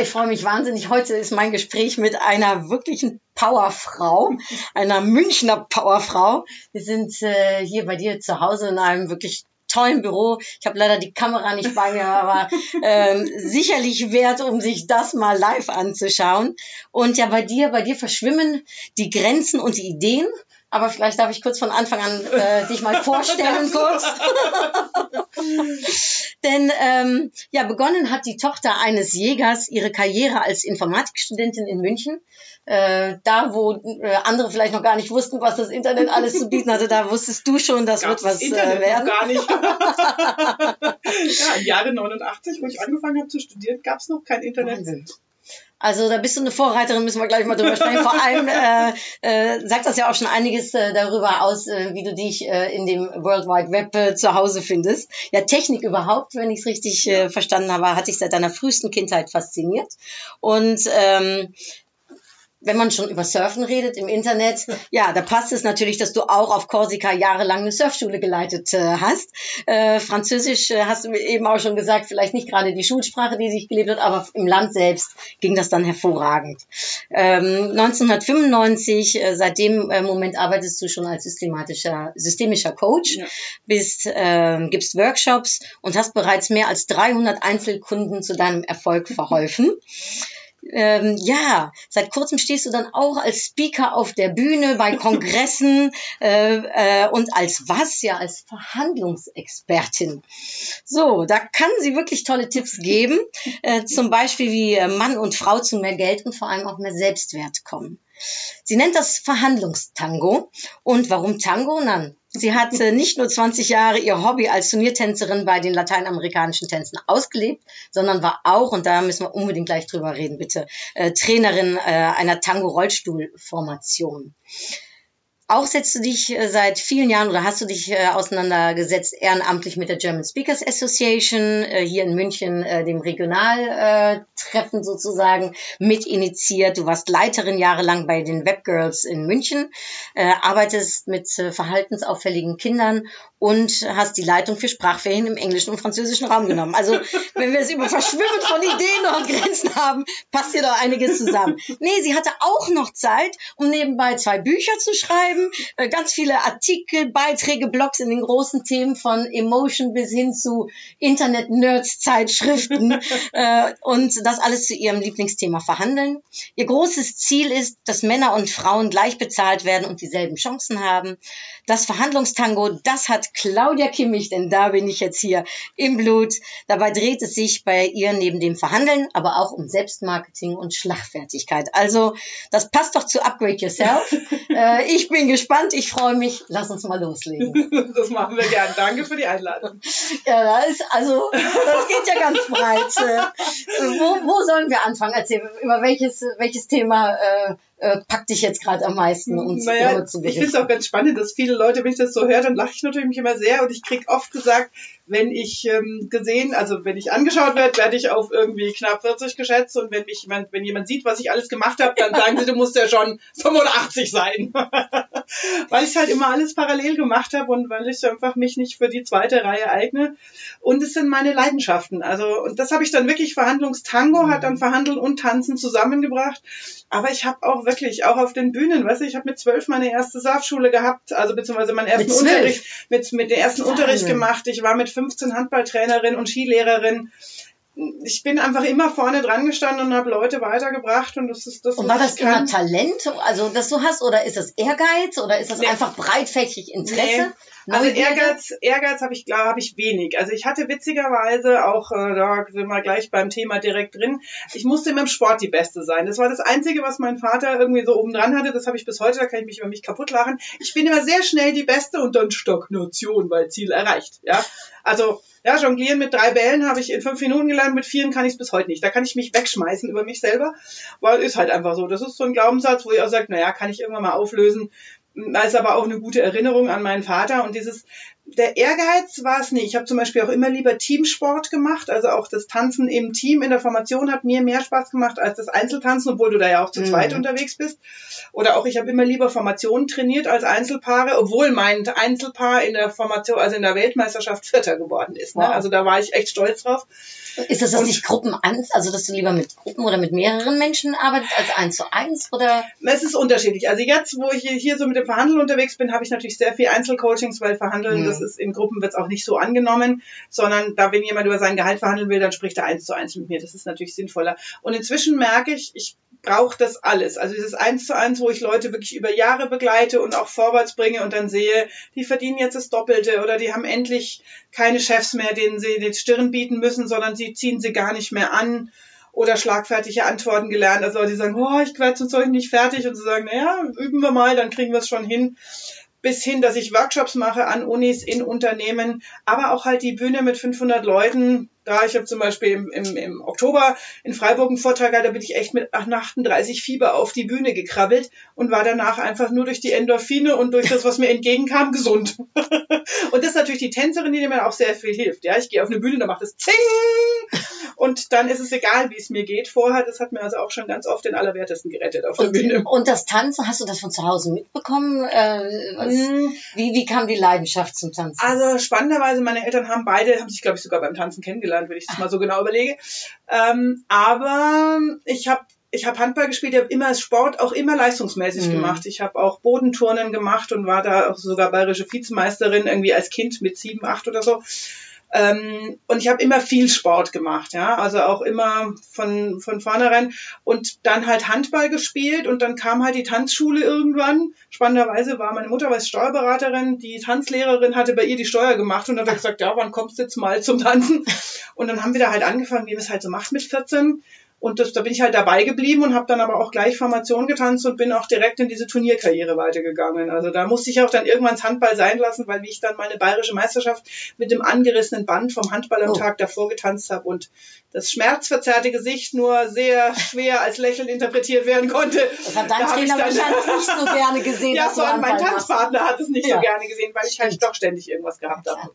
Ich freue mich wahnsinnig. Heute ist mein Gespräch mit einer wirklichen Powerfrau, einer Münchner Powerfrau. Wir sind äh, hier bei dir zu Hause in einem wirklich tollen Büro. Ich habe leider die Kamera nicht bei mir, aber ähm, sicherlich wert, um sich das mal live anzuschauen. Und ja, bei dir, bei dir verschwimmen die Grenzen und die Ideen. Aber vielleicht darf ich kurz von Anfang an äh, dich mal vorstellen kurz. Denn ähm, ja, begonnen hat die Tochter eines Jägers ihre Karriere als Informatikstudentin in München. Äh, da, wo äh, andere vielleicht noch gar nicht wussten, was das Internet alles zu bieten hatte, da wusstest du schon, das Gab's wird was Internet äh, werden. Noch gar nicht. ja, im Jahre 89, wo ich angefangen habe zu studieren, gab es noch kein Internet. Wahnsinn. Also da bist du eine Vorreiterin, müssen wir gleich mal drüber sprechen. Vor allem äh, äh, sagt das ja auch schon einiges äh, darüber aus, äh, wie du dich äh, in dem World Wide Web äh, zu Hause findest. Ja, Technik überhaupt, wenn ich es richtig äh, verstanden habe, hat dich seit deiner frühesten Kindheit fasziniert. Und ähm, wenn man schon über Surfen redet im Internet, ja, da passt es natürlich, dass du auch auf Korsika jahrelang eine Surfschule geleitet äh, hast. Äh, Französisch äh, hast du mir eben auch schon gesagt, vielleicht nicht gerade die Schulsprache, die sich gelebt hat, aber im Land selbst ging das dann hervorragend. Ähm, 1995, äh, seit dem Moment arbeitest du schon als systematischer, systemischer Coach, Ja. bist, äh, gibst Workshops und hast bereits mehr als 300 Einzelkunden zu deinem Erfolg verholfen. Ähm, ja, seit kurzem stehst du dann auch als Speaker auf der Bühne bei Kongressen äh, äh, und als was? Ja, als Verhandlungsexpertin. So, da kann sie wirklich tolle Tipps geben, äh, zum Beispiel wie äh, Mann und Frau zu mehr Geld und vor allem auch mehr Selbstwert kommen. Sie nennt das Verhandlungstango. Und warum Tango? Nein, sie hat äh, nicht nur 20 Jahre ihr Hobby als Turniertänzerin bei den lateinamerikanischen Tänzen ausgelebt, sondern war auch, und da müssen wir unbedingt gleich drüber reden, bitte, äh, Trainerin äh, einer Tango-Rollstuhl-Formation. Auch setzt du dich äh, seit vielen Jahren oder hast du dich äh, auseinandergesetzt ehrenamtlich mit der German Speakers Association äh, hier in München, dem Regionaltreffen Treffen sozusagen mit initiiert. Du warst Leiterin jahrelang bei den Webgirls in München, arbeitest mit verhaltensauffälligen Kindern und hast die Leitung für Sprachferien im englischen und französischen Raum genommen. Also wenn wir es über Verschwimmen von Ideen und Grenzen haben, passt hier doch einiges zusammen. Nee, sie hatte auch noch Zeit, um nebenbei zwei Bücher zu schreiben, äh, ganz viele Artikel, Beiträge, Blogs in den großen Themen von Emotion bis hin zu Internet-Nerds-Zeitschriften äh, und das alles zu ihrem Lieblingsthema verhandeln. Ihr großes Ziel ist, dass Männer und Frauen gleich bezahlt werden und dieselben Chancen haben. Das Verhandlungstango, das hat Claudia Kimmich, denn da bin ich jetzt hier im Blut. Dabei dreht es sich bei ihr neben dem Verhandeln, aber auch um Selbstmarketing und Schlagfertigkeit. Also das passt doch zu Upgrade Yourself. äh, ich bin gespannt, ich freue mich. Lass uns mal loslegen. Das machen wir gern. Danke für die Einladung. Ja, das ist, also, das geht ja ganz breit. Äh, wo, wo sollen wir anfangen? Erzähl, über welches, welches Thema äh, äh, packt dich jetzt gerade am meisten uns Naja, zu ich finde es berichten? auch ganz spannend, dass viele Leute, wenn ich das so höre, dann lache ich natürlich mich immer sehr und ich krieg oft gesagt, wenn ich ähm, gesehen, also wenn ich angeschaut werde, werde ich auf irgendwie knapp 40 geschätzt und wenn mich jemand, wenn jemand sieht, was ich alles gemacht habe, dann sagen sie, du musst ja schon 85 sein. weil ich halt immer alles parallel gemacht habe und weil ich einfach mich nicht für die zweite Reihe eigne. Und es sind meine Leidenschaften. Also, und das habe ich dann wirklich Verhandlungstango, hat dann Verhandeln und Tanzen zusammengebracht. Aber ich habe auch wirklich, auch auf den Bühnen, weißt du, ich habe mit zwölf meine erste Saafschule gehabt, also beziehungsweise meinen ersten Mit? Unterricht, mit, mit den ersten Wahnsinn. Unterricht gemacht. Ich war mit 15 Handballtrainerin und Skilehrerin. Ich bin einfach immer vorne dran gestanden und habe Leute weitergebracht und das ist das, Und war das immer Talent, also das du hast, oder ist das Ehrgeiz oder ist das Nee. einfach breitfächig Interesse? Nee, Also? Ehrgeiz, Ehrgeiz habe ich, glaube habe ich wenig. Also ich hatte witzigerweise auch, äh, da sind wir gleich beim Thema direkt drin, ich musste immer im Sport die Beste sein. Das war das Einzige, was mein Vater irgendwie so oben dran hatte. Das habe ich bis heute, da kann ich mich über mich kaputt lachen. Ich bin immer sehr schnell die Beste und dann Stagnation, weil Ziel erreicht. Ja, also ja, jonglieren mit drei Bällen habe ich in fünf Minuten gelernt, mit vieren kann ich es bis heute nicht. Da kann ich mich wegschmeißen über mich selber, weil ist halt einfach so. Das ist so ein Glaubenssatz, wo ich auch sage, naja, kann ich irgendwann mal auflösen. Ist aber auch eine gute Erinnerung an meinen Vater und dieses, der Ehrgeiz war es nicht. Ich habe zum Beispiel auch immer lieber Teamsport gemacht, also auch das Tanzen im Team in der Formation hat mir mehr Spaß gemacht als das Einzeltanzen, obwohl du da ja auch zu Mhm. zweit unterwegs bist. Oder auch ich habe immer lieber Formationen trainiert als Einzelpaare, obwohl mein Einzelpaar in der Formation, also in der Weltmeisterschaft Vierter geworden ist. Ne? Wow. Also da war ich echt stolz drauf. Ist das, dass Und- dich Gruppen an, also dass du lieber mit Gruppen oder mit mehreren Menschen arbeitest als eins zu eins oder? Es ist unterschiedlich. Also jetzt, wo ich hier so mit dem Verhandeln unterwegs bin, habe ich natürlich sehr viel Einzelcoachings, weil Verhandeln, Mhm. das ist in Gruppen wird es auch nicht so angenommen, sondern da, wenn jemand über sein Gehalt verhandeln will, dann spricht er eins zu eins mit mir. Das ist natürlich sinnvoller. Und inzwischen merke ich, ich brauche das alles. Also dieses eins zu eins, wo ich Leute wirklich über Jahre begleite und auch vorwärts bringe und dann sehe, die verdienen jetzt das Doppelte oder die haben endlich keine Chefs mehr, denen sie den Stirn bieten müssen, sondern sie ziehen sie gar nicht mehr an oder schlagfertige Antworten gelernt. Also die sagen, oh, ich werde zum Zeug nicht fertig und sie sagen, naja, üben wir mal, dann kriegen wir es schon hin. Bis hin, dass ich Workshops mache an Unis, in Unternehmen, aber auch halt die Bühne mit 500 Leuten. Da ich habe zum Beispiel im, im, im Oktober in Freiburg einen Vortrag, gehabt, da bin ich echt mit 38 Fieber auf die Bühne gekrabbelt und war danach einfach nur durch die Endorphine und durch das, was mir entgegenkam, gesund. und das ist natürlich die Tänzerin, die mir auch sehr viel hilft. Ja, ich gehe auf eine Bühne, da macht es Zing und dann ist es egal, wie es mir geht. Vorher, das hat mir also auch schon ganz oft den Allerwertesten gerettet auf der Und, Bühne. und das Tanzen, hast du das von zu Hause mitbekommen? Äh, was, Mm, wie, wie kam die Leidenschaft zum Tanzen? Also spannenderweise, meine Eltern haben beide, haben sich glaube ich sogar beim Tanzen kennengelernt, wenn ich das mal so genau überlege. Ähm, aber ich habe ich habe Handball gespielt, ich habe immer Sport auch immer leistungsmäßig Mhm. gemacht. Ich habe auch Bodenturnen gemacht und war da auch sogar bayerische Vizemeisterin irgendwie als Kind mit sieben, acht oder so. Ähm, und ich habe immer viel Sport gemacht, ja, also auch immer von, von vornherein und dann halt Handball gespielt und dann kam halt die Tanzschule irgendwann. Spannenderweise war meine Mutter als Steuerberaterin, die Tanzlehrerin hatte bei ihr die Steuer gemacht und hat gesagt, ja, wann kommst du jetzt mal zum Tanzen? Und dann haben wir da halt angefangen, wie man es halt so macht mit 14. Und das, da bin ich halt dabei geblieben und habe dann aber auch gleich Formation getanzt und bin auch direkt in diese Turnierkarriere weitergegangen. Also da musste ich auch dann irgendwann das Handball sein lassen, weil wie ich dann meine bayerische Meisterschaft mit dem angerissenen Band vom Handball am Oh. Tag davor getanzt habe und das schmerzverzerrte Gesicht nur sehr schwer als Lächeln interpretiert werden konnte. Das hat dein Da hab ich Trainer dann- wahrscheinlich nicht so gerne gesehen, ja, allem mein. Tanzpartner hat es nicht Ja. so gerne gesehen, weil ich halt doch ständig irgendwas gehabt habe.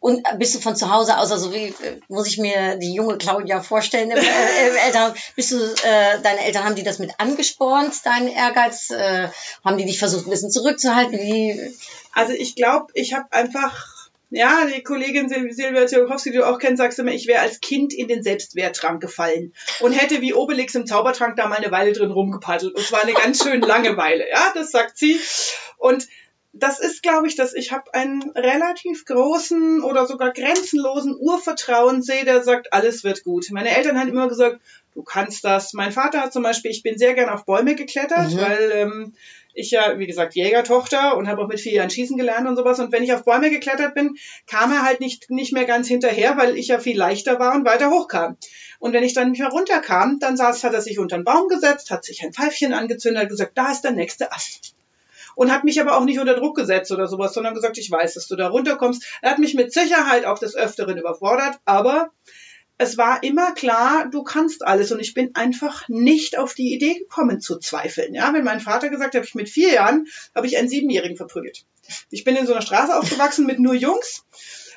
Und äh, bist du von zu Hause aus, also wie äh, muss ich mir die junge Claudia vorstellen im, äh, im Eltern, bist du, äh, deine Eltern haben die das mit angespornt, deinen Ehrgeiz, äh, haben die dich versucht ein bisschen zurückzuhalten, wie, Also ich glaube, ich habe einfach, ja, die Kollegin Sil Silvia Ziolkowski, die du auch kennst, sagst immer, ich wäre als Kind in den Selbstwerttrank gefallen und hätte wie Obelix im Zaubertrank da mal eine Weile drin rumgepaddelt. Und zwar eine ganz schön lange Weile. Ja, das sagt sie. Und das ist, glaube ich, dass ich habe einen relativ großen oder sogar grenzenlosen Urvertrauen sehe, der sagt, alles wird gut. Meine Eltern haben immer gesagt, du kannst das. Mein Vater hat zum Beispiel, ich bin sehr gern auf Bäume geklettert, Mhm. weil ähm, ich ja, wie gesagt, Jägertochter und habe auch mit vier Jahren schießen gelernt und sowas. Und wenn ich auf Bäume geklettert bin, kam er halt nicht, nicht mehr ganz hinterher, weil ich ja viel leichter war und weiter hochkam. Und wenn ich dann nicht mehr runterkam, dann saß, hat er sich unter den Baum gesetzt, hat sich ein Pfeifchen angezündet, hat gesagt, da ist der nächste Ast und hat mich aber auch nicht unter Druck gesetzt oder sowas, sondern gesagt, ich weiß, dass du da runterkommst. Er hat mich mit Sicherheit auch des Öfteren überfordert, aber es war immer klar, du kannst alles und ich bin einfach nicht auf die Idee gekommen zu zweifeln. Ja, wenn mein Vater gesagt hat, ich mit vier Jahren habe ich einen Siebenjährigen verprügelt. Ich bin in so einer Straße aufgewachsen mit nur Jungs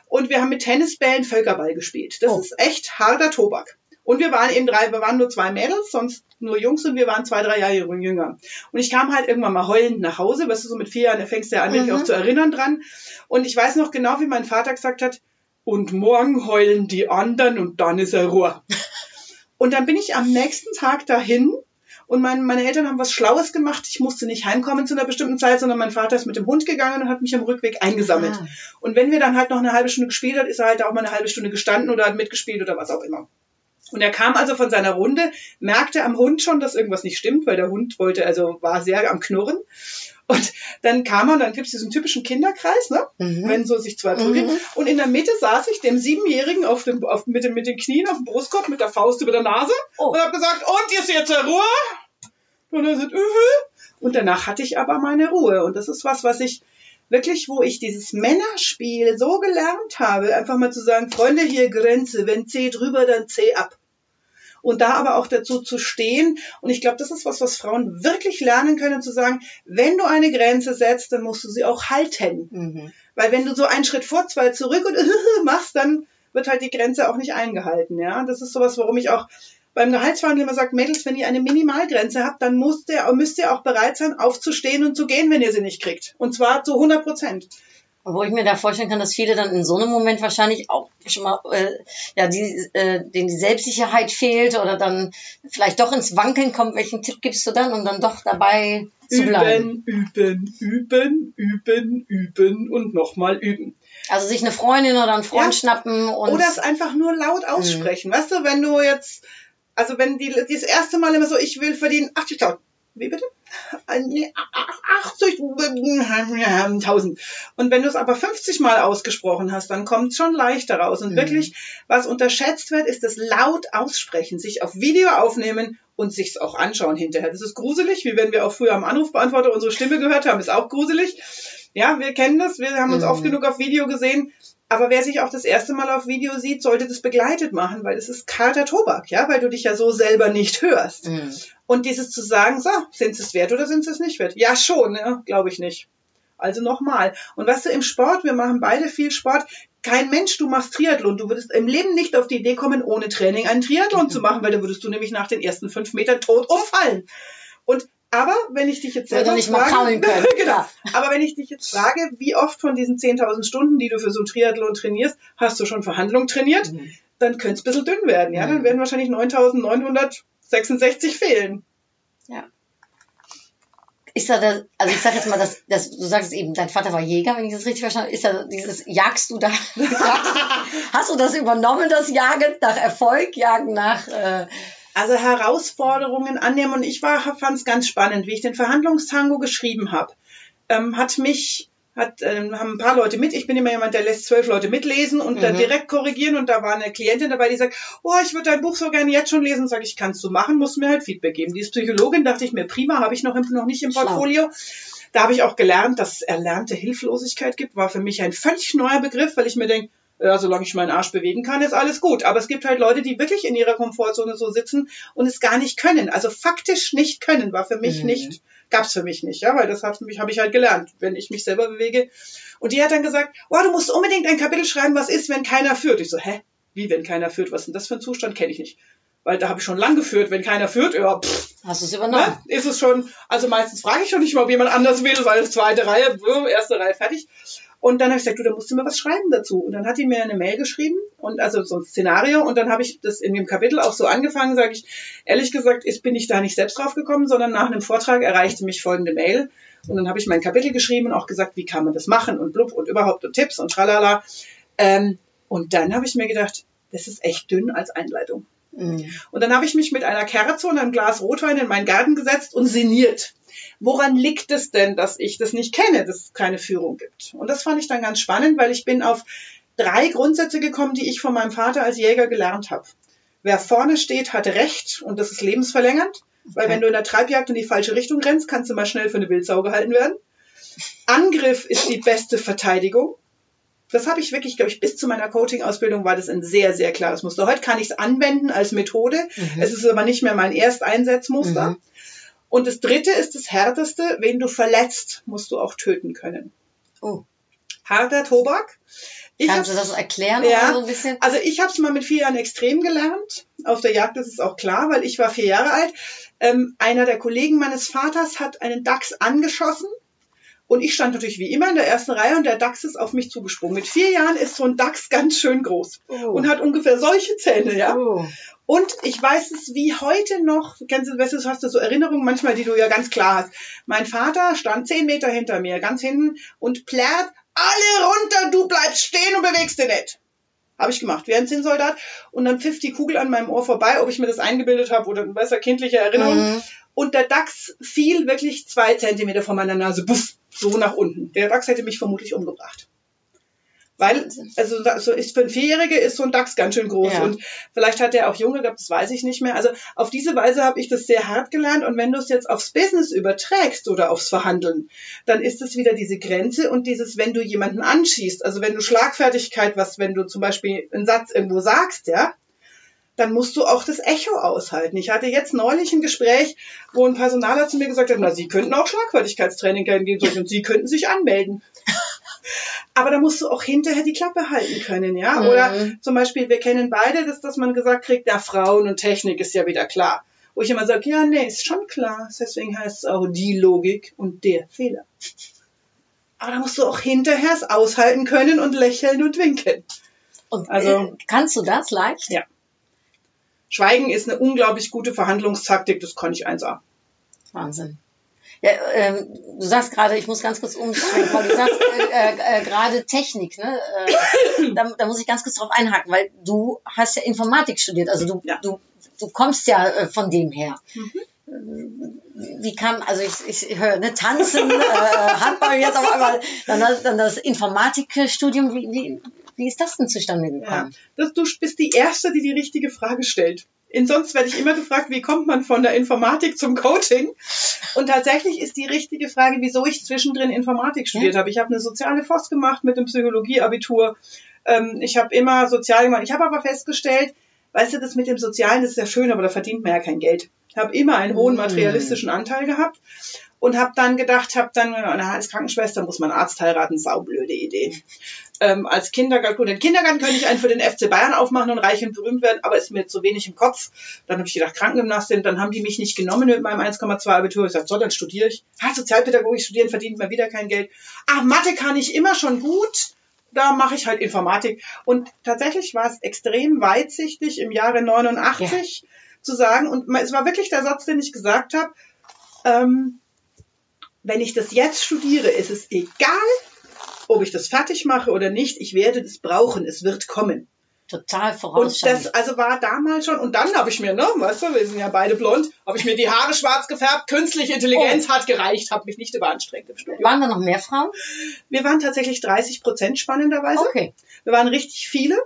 und wir haben mit Tennisbällen Völkerball gespielt. Das Oh. ist echt harter Tobak. Und wir waren eben drei, wir waren nur zwei Mädels, sonst nur Jungs und wir waren zwei, drei Jahre jünger. Und ich kam halt irgendwann mal heulend nach Hause, weißt du, so mit vier Jahren, da fängst du ja an, mich Mhm. auch zu erinnern dran. Und ich weiß noch genau, wie mein Vater gesagt hat, und morgen heulen die anderen und dann ist er Ruhe. Und dann bin ich am nächsten Tag dahin und mein, meine Eltern haben was Schlaues gemacht. Ich musste nicht heimkommen zu einer bestimmten Zeit, sondern mein Vater ist mit dem Hund gegangen und hat mich am Rückweg eingesammelt. Ah. Und wenn wir dann halt noch eine halbe Stunde gespielt hat, ist er halt auch mal eine halbe Stunde gestanden oder hat mitgespielt oder was auch immer. Und er kam also von seiner Runde, merkte am Hund schon, dass irgendwas nicht stimmt, weil der Hund wollte, also war sehr am Knurren. Und dann kam er, und dann gibt es diesen typischen Kinderkreis, ne? Mhm. wenn so sich zwei prügeln. Mhm. Und in der Mitte saß ich dem Siebenjährigen auf dem, auf, mit, den, mit den Knien auf dem Brustkorb, mit der Faust über der Nase Oh. und habe gesagt, und ist jetzt Ruhe? Und er sagt, ühü. Und danach hatte ich aber meine Ruhe. Und das ist was, was ich wirklich, wo ich dieses Männerspiel so gelernt habe, einfach mal zu sagen, Freunde, hier Grenze, wenn C drüber, dann C ab. Und da aber auch dazu zu stehen. Und ich glaube, das ist was, was Frauen wirklich lernen können, zu sagen, wenn du eine Grenze setzt, dann musst du sie auch halten. Mhm. Weil wenn du so einen Schritt vor, zwei zurück und machst, dann wird halt die Grenze auch nicht eingehalten. Ja, das ist sowas, warum ich auch beim Gehaltsverhandel immer sage, Mädels, wenn ihr eine Minimalgrenze habt, dann müsst ihr, müsst ihr auch bereit sein, aufzustehen und zu gehen, wenn ihr sie nicht kriegt. Und zwar zu 100 Prozent. Obwohl ich mir da vorstellen kann, dass viele dann in so einem Moment wahrscheinlich auch schon mal, äh, ja, die, äh, denen die Selbstsicherheit fehlt oder dann vielleicht doch ins Wankeln kommt. Welchen Tipp gibst du dann, um dann doch dabei zu bleiben? Üben, üben, üben, üben, üben und nochmal üben. Also sich eine Freundin oder einen Freund Ja. schnappen und Oder es einfach nur laut aussprechen. Weißt du, wenn du jetzt, also wenn die, die das erste Mal immer so, ich will verdienen 80.000. Wie bitte? Äh, nee, 80.000. Und wenn du es aber 50 Mal ausgesprochen hast, dann kommt es schon leichter raus. Und Mhm. wirklich, was unterschätzt wird, ist das laut aussprechen, sich auf Video aufnehmen und sich's auch anschauen hinterher. Das ist gruselig, wie wenn wir auch früher am Anrufbeantworter unsere Stimme gehört haben, ist auch gruselig. Ja, wir kennen das, wir haben uns Mhm. oft genug auf Video gesehen. Aber wer sich auch das erste Mal auf Video sieht, sollte das begleitet machen, weil es ist kalter Tobak, ja, weil du dich ja so selber nicht hörst. Mhm. Und dieses zu sagen, so, sind sie es wert oder sind sie es nicht wert? Ja, schon, ja, glaube ich nicht. Also nochmal. Und weißt du, im Sport, wir machen beide viel Sport. Kein Mensch, du machst Triathlon. Du würdest im Leben nicht auf die Idee kommen, ohne Training einen Triathlon zu machen, weil dann würdest du nämlich nach den ersten fünf Metern tot umfallen. Und aber wenn ich dich jetzt Würde selber nicht mal frage, genau. Aber wenn ich dich jetzt frage, wie oft von diesen 10.000 Stunden, die du für so ein Triathlon trainierst, hast du schon Verhandlung trainiert, Mhm. dann könnte es ein bisschen dünn werden. Ja, Mhm. dann werden wahrscheinlich 9.966 fehlen. Ja. Ist da das, also ich sag jetzt mal, dass, dass du sagst eben, dein Vater war Jäger, wenn ich das richtig verstanden habe. Ist da dieses, jagst du da, jagst, hast du das übernommen, das Jagen nach Erfolg, Jagen nach, äh, Also Herausforderungen annehmen. Und ich fand es ganz spannend, wie ich den Verhandlungstango geschrieben habe. Ähm, hat mich, hat, ähm, haben ein paar Leute mit. Ich bin immer jemand, der lässt zwölf Leute mitlesen und dann Mhm. direkt korrigieren. Und da war eine Klientin dabei, die sagt, oh, ich würde dein Buch so gerne jetzt schon lesen. Sag ich, kannst du machen, musst mir halt Feedback geben. Die ist Psychologin, dachte ich mir, prima, habe ich noch, im, noch nicht im. Portfolio. Da habe ich auch gelernt, dass es erlernte Hilflosigkeit gibt. War für mich ein völlig neuer Begriff, weil ich mir denke, ja, solange ich meinen Arsch bewegen kann, ist alles gut. Aber es gibt halt Leute, die wirklich in ihrer Komfortzone so sitzen und es gar nicht können. Also faktisch nicht können, war für mich Mhm. nicht, gab's für mich nicht, ja, weil das hat mich, habe ich halt gelernt, wenn ich mich selber bewege. Und die hat dann gesagt, oh, du musst unbedingt ein Kapitel schreiben, was ist, wenn keiner führt. Ich so, hä? Wie, wenn keiner führt? Was ist denn das für ein Zustand? Kenne ich nicht. Weil da habe ich schon lang geführt. Wenn keiner führt, ja, pff, hast du es übernommen? ne, ist es schon, also meistens frage ich schon nicht mal, ob jemand anders will, weil es zweite Reihe, äh, erste Reihe fertig. Und dann habe ich gesagt, du, da musst du mir was schreiben dazu. Und dann hat die mir eine Mail geschrieben und also so ein Szenario und dann habe ich das in dem Kapitel auch so angefangen, sage ich, ehrlich gesagt, ist, bin ich da nicht selbst drauf gekommen, sondern nach einem Vortrag erreichte mich folgende Mail und dann habe ich mein Kapitel geschrieben und auch gesagt, wie kann man das machen und blub und überhaupt und Tipps und tralala. Ähm, und dann habe ich mir gedacht, das ist echt dünn als Einleitung. Mhm. Und dann habe ich mich mit einer Kerze und einem Glas Rotwein in meinen Garten gesetzt und sinniert. Woran liegt es denn, dass ich das nicht kenne, dass es keine Führung gibt? Und das fand ich dann ganz spannend, weil ich bin auf drei Grundsätze gekommen, die ich von meinem Vater als Jäger gelernt habe. Wer vorne steht, hat Recht und das ist lebensverlängernd. Weil Okay. wenn du in der Treibjagd in die falsche Richtung rennst, kannst du mal schnell für eine Wildsau gehalten werden. Angriff ist die beste Verteidigung. Das habe ich wirklich, glaube ich, bis zu meiner Coaching-Ausbildung war das ein sehr, sehr klares Muster. Heute kann ich es anwenden als Methode. Mhm. Es ist aber nicht mehr mein Ersteinsatzmuster. Mhm. Und das dritte ist das härteste. Wen du verletzt, musst du auch töten können. Oh. Harter Tobak. Ich Kannst du das erklären Ja. so ein bisschen? also ich habe es mal mit vier Jahren extrem gelernt. Auf der Jagd ist es auch klar, weil ich war vier Jahre alt. Ähm, einer der Kollegen meines Vaters hat einen Dachs angeschossen. Und ich stand natürlich wie immer in der ersten Reihe und der Dachs ist auf mich zugesprungen. Mit vier Jahren ist so ein Dachs ganz schön groß Oh. und hat ungefähr solche Zähne, ja. Oh. Und ich weiß es wie heute noch, kennst du, weißt du, hast du so Erinnerungen manchmal, die du ja ganz klar hast. Mein Vater stand zehn Meter hinter mir, ganz hinten, und plärt, alle runter, du bleibst stehen und bewegst dich nicht. Habe ich gemacht, wie ein Zinnsoldat. Und dann pfiff die Kugel an meinem Ohr vorbei, ob ich mir das eingebildet habe oder eine besser kindliche Erinnerung. Mhm. Und der Dachs fiel wirklich zwei Zentimeter von meiner Nase, buff, so nach unten. Der Dachs hätte mich vermutlich umgebracht. Weil, also so ist für ein Vierjährige ist so ein Dachs ganz schön groß. Ja. Und vielleicht hat er auch Junge gehabt, das weiß ich nicht mehr. Also auf diese Weise habe ich das sehr hart gelernt. Und wenn du es jetzt aufs Business überträgst oder aufs Verhandeln, dann ist es wieder diese Grenze und dieses, wenn du jemanden anschießt, also wenn du Schlagfertigkeit, was, wenn du zum Beispiel einen Satz irgendwo sagst, ja, dann musst du auch das Echo aushalten. Ich hatte jetzt neulich ein Gespräch, wo ein Personaler zu mir gesagt hat, na, Sie könnten auch Schlagfertigkeitstraining geben und Sie könnten sich anmelden. Aber da musst du auch hinterher die Klappe halten können, ja? Mhm. Oder zum Beispiel, wir kennen beide, dass, dass man gesagt kriegt, ja, Frauen und Technik ist ja wieder klar. Wo ich immer sage, ja, nee, ist schon klar. Deswegen heißt es auch die Logik und der Fehler. Aber da musst du auch hinterher es aushalten können und lächeln und winken. Und Also- äh, kannst du das leicht? Ja. Schweigen ist eine unglaublich gute Verhandlungstaktik, das kann ich 1A. Wahnsinn. Ja, ähm, du sagst gerade, ich muss ganz kurz umschwenken, weil du sagst äh, äh, äh, gerade Technik, ne? Äh, da, da muss ich ganz kurz drauf einhaken, weil du hast ja Informatik studiert, also du, Ja. du, du kommst ja äh, von dem her. Ähm, Wie kam, also ich, ich höre ne, Tanzen, äh, Handball jetzt auf einmal, dann, das- dann das Informatikstudium, wie, wie, wie ist das denn zustande Ja. gekommen? Das, du bist die Erste, die die richtige Frage stellt. In sonst werde ich immer gefragt, wie kommt man von der Informatik zum Coaching? Und tatsächlich ist die richtige Frage, wieso ich zwischendrin Informatik studiert habe. Ich habe eine soziale Forst gemacht mit dem Psychologieabitur. Ähm, ich habe immer sozial gemacht. Ich habe aber festgestellt, weißt du, das mit dem Sozialen, das ist ja schön, aber da verdient man ja kein Geld. Ich habe immer einen hohen Mm. materialistischen Anteil gehabt und habe dann gedacht, habe dann, na, als Krankenschwester muss man Arzt heiraten, saublöde Idee ähm, als Kindergarten, gut, den Kindergarten könnte ich einen für den FC Bayern aufmachen und reich und berühmt werden, aber ist mir zu wenig im Kopf. Dann habe ich gedacht, Krankengymnastin, dann haben die mich nicht genommen mit meinem 1,2 Abitur. Ich sagte, so, dann studiere ich. Ah, Sozialpädagogik studieren, verdient man wieder kein Geld. Ach, Mathe kann ich immer schon gut. Da mache ich halt Informatik. Und tatsächlich war es extrem weitsichtig im Jahre 89 zu sagen, und es war wirklich der Satz, den ich gesagt habe, ähm, wenn ich das jetzt studiere, ist es egal, ob ich das fertig mache oder nicht, ich werde das brauchen, es wird kommen. Total Und vorausschauend. das also war damals schon, und dann habe ich mir, ne, weißt du, wir sind ja beide blond, habe ich mir die Haare schwarz gefärbt, künstliche Intelligenz hat gereicht, habe mich nicht überanstrengt im Studium. Waren da noch mehr Frauen? Wir waren tatsächlich 30 Prozent spannenderweise. Okay. Wir waren richtig viele.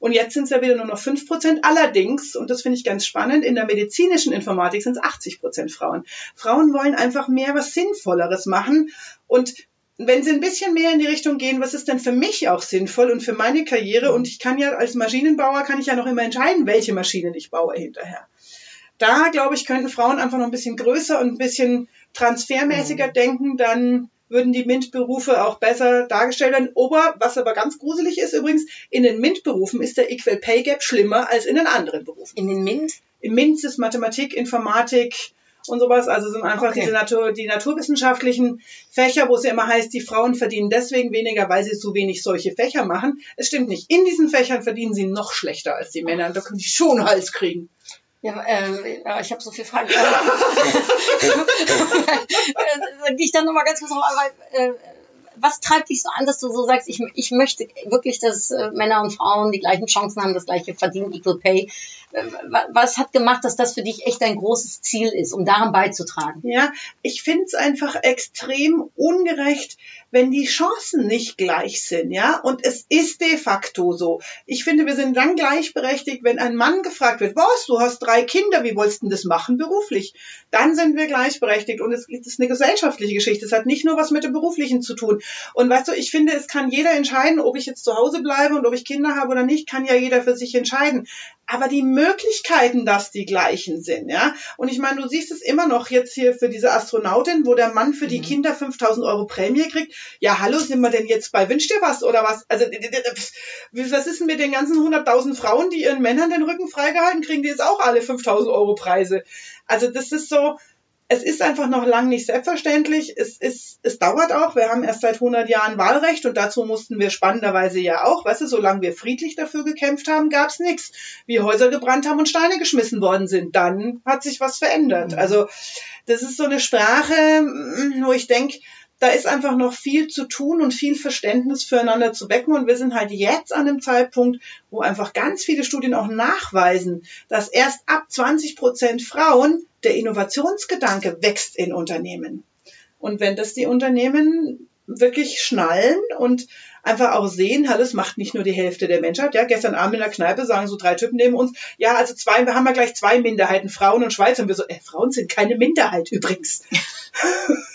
Und jetzt sind es ja wieder nur noch 5 Prozent. Allerdings, und das finde ich ganz spannend, in der medizinischen Informatik sind es 80 Prozent Frauen. Frauen wollen einfach mehr was Sinnvolleres machen. Und wenn sie ein bisschen mehr in die Richtung gehen, was ist denn für mich auch sinnvoll und für meine Karriere? Und ich kann ja als Maschinenbauer, kann ich ja noch immer entscheiden, welche Maschinen ich baue hinterher. Da, glaube ich, könnten Frauen einfach noch ein bisschen größer und ein bisschen transfermäßiger denken, dann würden die MINT-Berufe auch besser dargestellt werden. Aber, was aber ganz gruselig ist übrigens, in den MINT-Berufen ist der Equal Pay Gap schlimmer als in den anderen Berufen. In den MINT? Im MINT ist Mathematik, Informatik und sowas, also sind einfach Okay. diese Natur, die naturwissenschaftlichen Fächer, wo es ja immer heißt, die Frauen verdienen deswegen weniger, weil sie so wenig solche Fächer machen. Es stimmt nicht. In diesen Fächern verdienen sie noch schlechter als die Männer. Da können die schon Hals kriegen. Ja, ja, ich habe so viele Fragen. Äh, Gehe ich dann nochmal ganz kurz an, weil, äh, was treibt dich so an, dass du so sagst, ich, ich möchte wirklich, dass äh, Männer und Frauen die gleichen Chancen haben, das gleiche verdienen, Equal Pay. Wa- was hat gemacht, dass das für dich echt ein großes Ziel ist, um daran beizutragen? Ja, ich finde es einfach extrem ungerecht, wenn die Chancen nicht gleich sind, ja. Und es ist de facto so. Ich finde, wir sind dann gleichberechtigt, wenn ein Mann gefragt wird, was, du hast drei Kinder, wie wolltest du denn das machen beruflich? Dann sind wir gleichberechtigt. Und es es ist eine gesellschaftliche Geschichte. Es hat nicht nur was mit dem Beruflichen zu tun. Und weißt du, ich finde, es kann jeder entscheiden, ob ich jetzt zu Hause bleibe und ob ich Kinder habe oder nicht, kann ja jeder für sich entscheiden. Aber die Möglichkeiten, dass die gleichen sind, ja. Und ich meine, du siehst es immer noch jetzt hier für diese Astronautin, wo der Mann für die Kinder 5000 Euro Prämie kriegt. Ja, hallo, sind wir denn jetzt bei Wünsch dir was oder was? Also, was ist denn mit den ganzen 100.000 Frauen, die ihren Männern den Rücken freigehalten kriegen, die jetzt auch alle 5000 Euro Preise? Also, das ist so, es ist einfach noch lang nicht selbstverständlich. Es ist, es dauert auch. Wir haben erst seit 100 Jahren Wahlrecht und dazu mussten wir spannenderweise ja auch, weißt du, solange wir friedlich dafür gekämpft haben, gab's nichts. Wie Häuser gebrannt haben und Steine geschmissen worden sind, dann hat sich was verändert. Also das ist so eine Sprache, mm, wo ich denke, da ist einfach noch viel zu tun und viel Verständnis füreinander zu wecken. Und wir sind halt jetzt an dem Zeitpunkt, wo einfach ganz viele Studien auch nachweisen, dass erst ab 20 Prozent Frauen der Innovationsgedanke wächst in Unternehmen. Und wenn das die Unternehmen wirklich schnallen und einfach auch sehen, das macht nicht nur die Hälfte der Menschheit. Ja, gestern Abend in der Kneipe sagen so drei Typen neben uns, ja, also zwei, wir haben ja gleich zwei Minderheiten, Frauen und Schweizer. Und wir so, äh, Frauen sind keine Minderheit übrigens.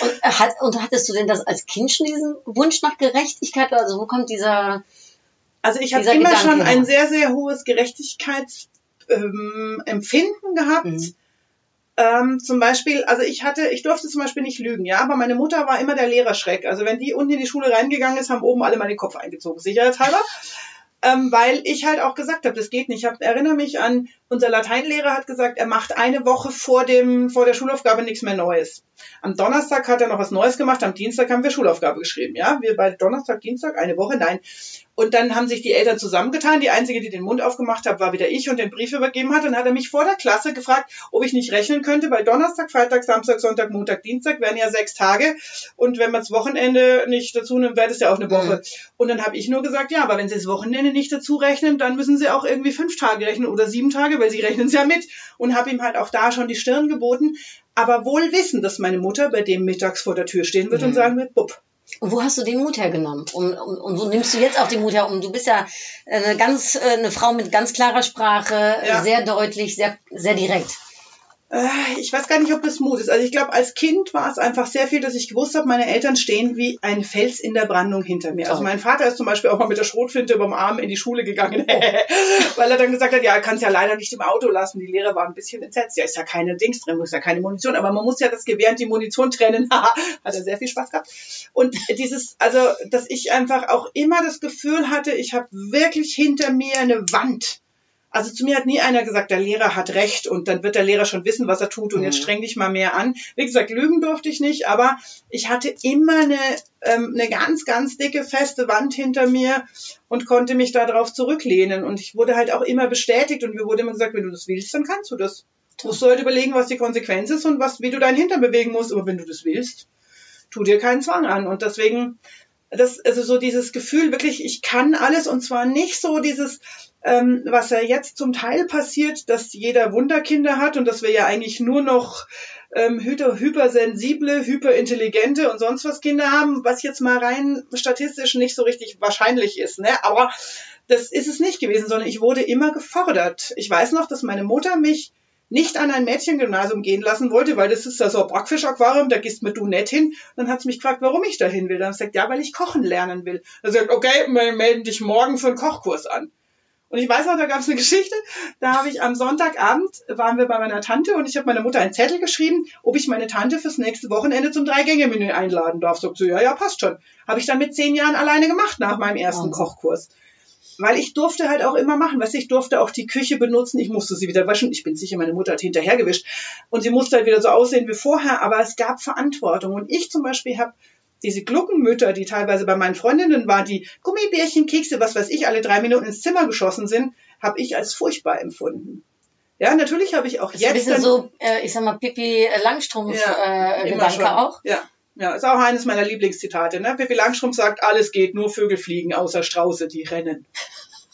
Und, äh, hat, und hattest du denn das als Kind schon diesen Wunsch nach Gerechtigkeit? Also wo kommt dieser Also ich habe immer Gedanke, schon ja. ein sehr, sehr hohes Gerechtigkeitsempfinden ähm, gehabt. Mhm. Ähm, zum Beispiel, also ich hatte, ich durfte zum Beispiel nicht lügen, ja, aber meine Mutter war immer der Lehrerschreck. Also wenn die unten in die Schule reingegangen ist, haben oben alle meinen Kopf eingezogen, sicherheitshalber. ähm, weil ich halt auch gesagt habe, das geht nicht. Ich hab, erinnere mich an, unser Lateinlehrer hat gesagt, er macht eine Woche vor dem vor der Schulaufgabe nichts mehr Neues. Am Donnerstag hat er noch was Neues gemacht, am Dienstag haben wir Schulaufgabe geschrieben. Ja, wir bei Donnerstag, Dienstag, eine Woche, nein. Und dann haben sich die Eltern zusammengetan. Die einzige, die den Mund aufgemacht hat, war wieder ich und den Brief übergeben hat. Dann hat er mich vor der Klasse gefragt, ob ich nicht rechnen könnte, weil Donnerstag, Freitag, Samstag, Sonntag, Montag, Dienstag wären ja sechs Tage. Und wenn man das Wochenende nicht dazu nimmt, wäre das ja auch eine Woche. Und dann habe ich nur gesagt, ja, aber wenn Sie das Wochenende nicht dazu rechnen, dann müssen Sie auch irgendwie fünf Tage rechnen oder sieben Tage, weil Sie rechnen es ja mit. Und habe ihm halt auch da schon die Stirn geboten. Aber wohl wissen, dass meine Mutter bei dem mittags vor der Tür stehen wird und sagen wird, Bub, Und wo hast du den Mut hergenommen? Um, um, und wo nimmst du jetzt auch den Mut her? Um, du bist ja eine ganz, äh, eine Frau mit ganz klarer Sprache, Ja. sehr deutlich, sehr, sehr direkt. Äh, Ich weiß gar nicht, ob das Mut ist. Also ich glaube, als Kind war es einfach sehr viel, dass ich gewusst habe, meine Eltern stehen wie ein Fels in der Brandung hinter mir. Also mein Vater ist zum Beispiel auch mal mit der Schrotflinte über dem Arm in die Schule gegangen, weil er dann gesagt hat, ja, er kann es ja leider nicht im Auto lassen. Die Lehrer waren ein bisschen entsetzt. Ja, ist ja keine Dings drin, ist ja keine Munition, aber man muss ja das Gewehr und die Munition trennen. Haha, hat er sehr viel Spaß gehabt. Und dieses, also, dass ich einfach auch immer das Gefühl hatte, ich habe wirklich hinter mir eine Wand. Also zu mir hat nie einer gesagt, der Lehrer hat recht und dann wird der Lehrer schon wissen, was er tut und jetzt streng dich mal mehr an. Wie gesagt, lügen durfte ich nicht, aber ich hatte immer eine, ähm, eine ganz, ganz dicke, feste Wand hinter mir und konnte mich darauf zurücklehnen. Und ich wurde halt auch immer bestätigt und mir wurde immer gesagt, wenn du das willst, dann kannst du das. Du musst halt überlegen, was die Konsequenz ist und was, wie du deinen Hintern bewegen musst. Aber wenn du das willst, tu dir keinen Zwang an. Und deswegen, das, also so dieses Gefühl, wirklich, ich kann alles und zwar nicht so dieses, ähm, was ja jetzt zum Teil passiert, dass jeder Wunderkinder hat und dass wir ja eigentlich nur noch ähm, hyper, hypersensible, hyperintelligente und sonst was Kinder haben, was jetzt mal rein statistisch nicht so richtig wahrscheinlich ist, ne? Aber das ist es nicht gewesen, sondern ich wurde immer gefordert. Ich weiß noch, dass meine Mutter mich nicht an ein Mädchengymnasium gehen lassen wollte, weil das ist ja so ein Backfischaquarium, da gehst mit du nicht hin. Dann hat sie mich gefragt, warum ich da hin will. Dann habe ich gesagt, ja, weil ich kochen lernen will. Dann sagt, okay, wir melden dich morgen für einen Kochkurs an. Und ich weiß noch, da gab es eine Geschichte, da habe ich am Sonntagabend, waren wir bei meiner Tante und ich habe meiner Mutter einen Zettel geschrieben, ob ich meine Tante fürs nächste Wochenende zum Drei-Gänge-Menü einladen darf. Sagt sie, ja, ja, passt schon. Habe ich dann mit zehn Jahren alleine gemacht nach meinem ersten. Kochkurs. Weil ich durfte halt auch immer machen, du, ich durfte auch die Küche benutzen, ich musste sie wieder waschen, ich bin sicher, meine Mutter hat hinterhergewischt und sie musste halt wieder so aussehen wie vorher, aber es gab Verantwortung und ich zum Beispiel habe diese Gluckenmütter, die teilweise bei meinen Freundinnen waren, die Gummibärchen, Kekse, was weiß ich, alle drei Minuten ins Zimmer geschossen sind, habe ich als furchtbar empfunden. Ja, natürlich habe ich auch Das ist ein jetzt bisschen dann, so, äh, ich sag mal, Pippi Langstrumpf Ja, äh, Gedanke auch. Ja. Ja, ist auch eines meiner Lieblingszitate. Ne? Pippi Langstrumpf sagt, alles geht, nur Vögel fliegen, außer Strauße, die rennen.